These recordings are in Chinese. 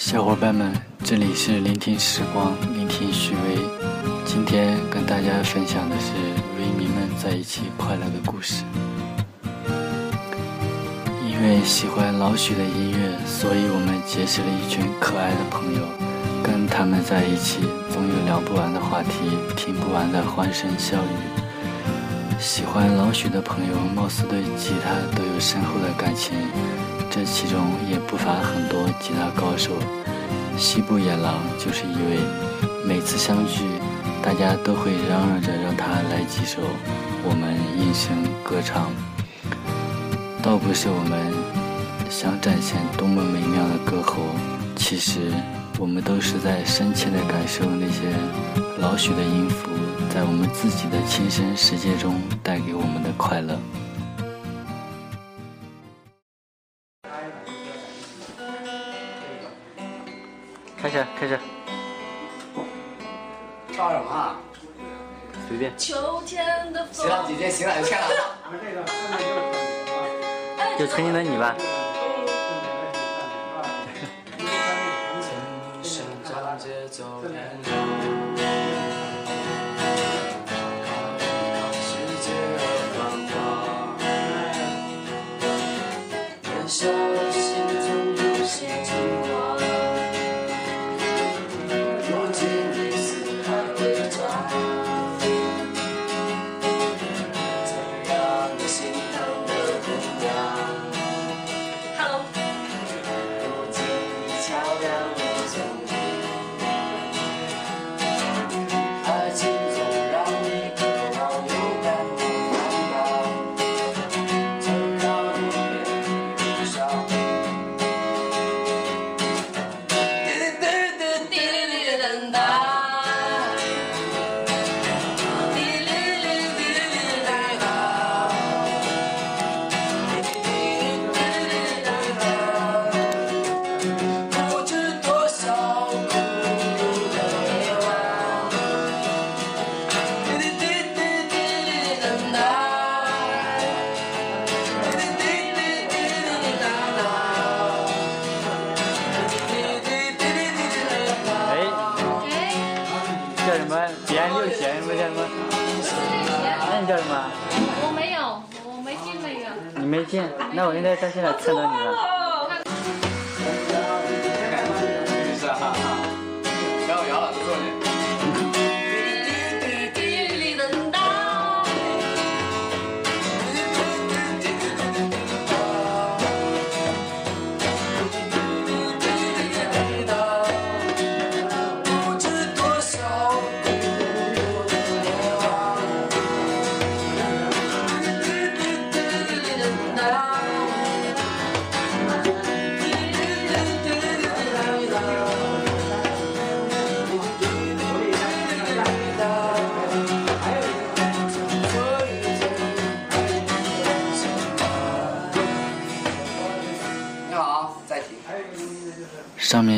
小伙伴们，这里是聆听时光，聆听许巍。今天跟大家分享的是微迷们在一起快乐的故事。因为喜欢老许的音乐，所以我们结识了一群可爱的朋友。跟他们在一起，总有聊不完的话题，听不完的欢声笑语。喜欢老许的朋友，貌似对吉他都有深厚的感情。这其中也不乏很多吉他高手，西部野狼就是一位。每次相聚，大家都会嚷嚷着让他来几首，我们应声歌唱。倒不是我们想展现多么美妙的歌喉，其实我们都是在深切地感受那些老许的音符在我们自己的亲身世界中带给我们的快乐。开始，开始。唱什么啊？随便。秋天的风。行了，姐姐，行了，就签了。就曾经的你吧。没有，我没进，那个。你没进，那我应该在现场看到你了。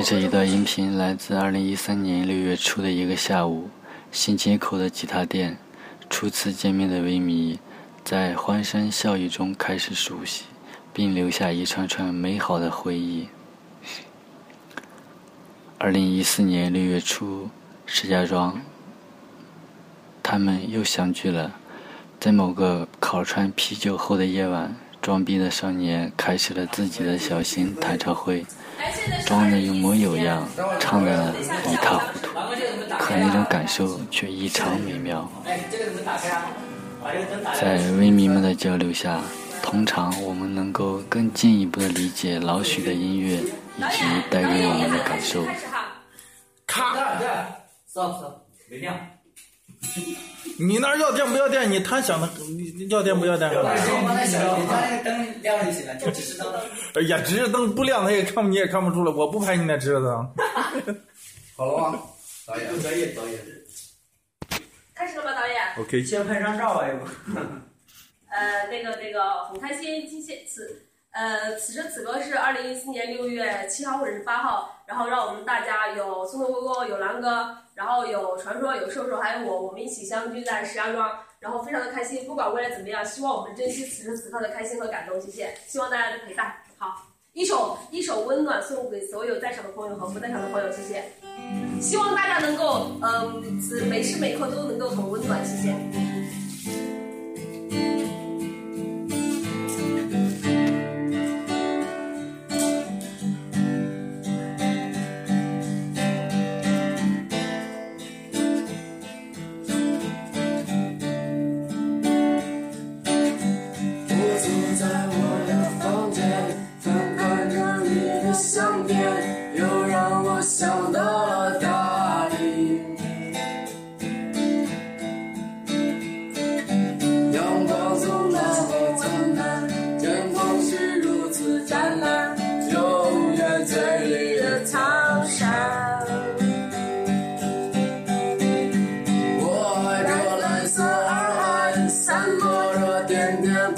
这一段音频来自2013年6月初的一个下午，新街口的吉他店，初次见面的维迷，在欢声笑语中开始熟悉，并留下一串串美好的回忆。2014年6月初，石家庄，他们又相聚了，在某个烤串啤酒后的夜晚，装逼的少年开始了自己的小型弹唱会。装的有模有样，唱的一塌糊涂，可那种感受却异常美妙。在微迷们的交流下，通常我们能够更进一步的理解老许的音乐以及带给我们的感受。卡，亮。你那要电不要电？你他想的，你要电不要电？我把那小把那个灯亮就行了，就指示灯。哎呀，指示灯不亮，他也看你也看不出来。我不拍你那指示灯。好了吗，导演？可以，导演。开始了吗，导演？OK。先拍张照吧，要不？呃，那个那个，很开心，今天此。呃，此时此刻是二零一四年六月七号或者是八号，然后让我们大家有松头哥哥，有狼哥，然后有传说，有兽兽，还有我，我们一起相聚在石家庄，然后非常的开心。不管未来怎么样，希望我们珍惜此时此刻的开心和感动。谢谢，希望大家的陪伴。好。一首一首温暖送给所有在场的朋友和不在场的朋友，谢谢。希望大家能够，嗯，每时每刻都能够很温暖，谢谢。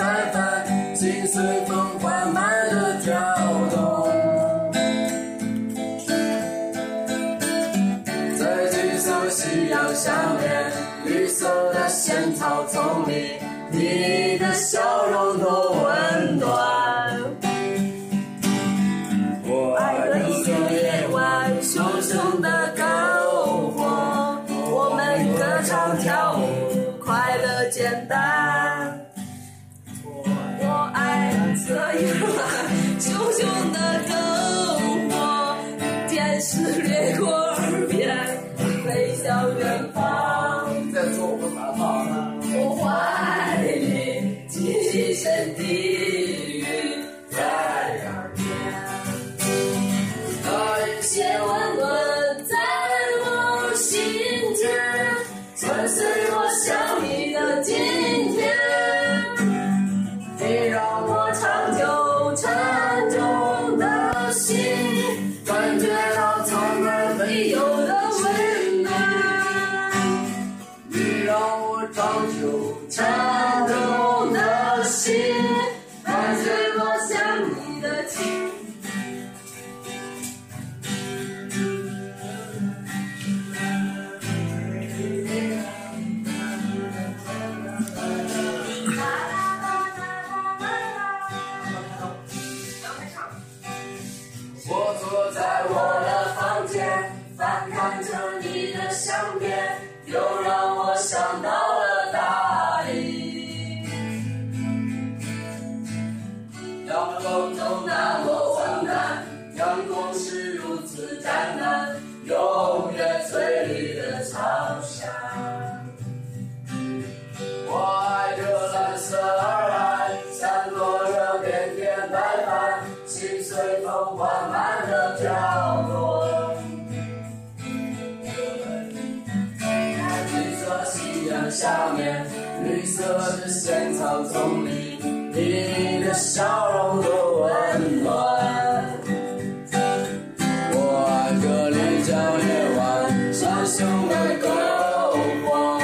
白帆心随风缓慢的跳动。在金色夕阳下面绿色的仙草丛里你的笑容天使掠过耳边，飞向远方。说我们？我怀里紧深的。早就在下面绿色的线草丛里，你的笑容多温暖。我爱这丽江夜晚，闪烁的篝火。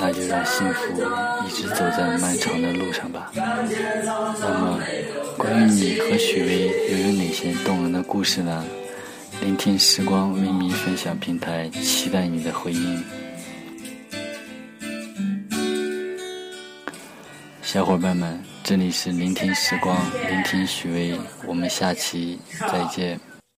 那就让幸福一直走在漫长的路上吧。那么，关于你和许巍又有哪些动人的故事呢？聆听时光为你分享平台，期待你的回音。小伙伴们，这里是聆听时光，聆听许巍，我们下期再见。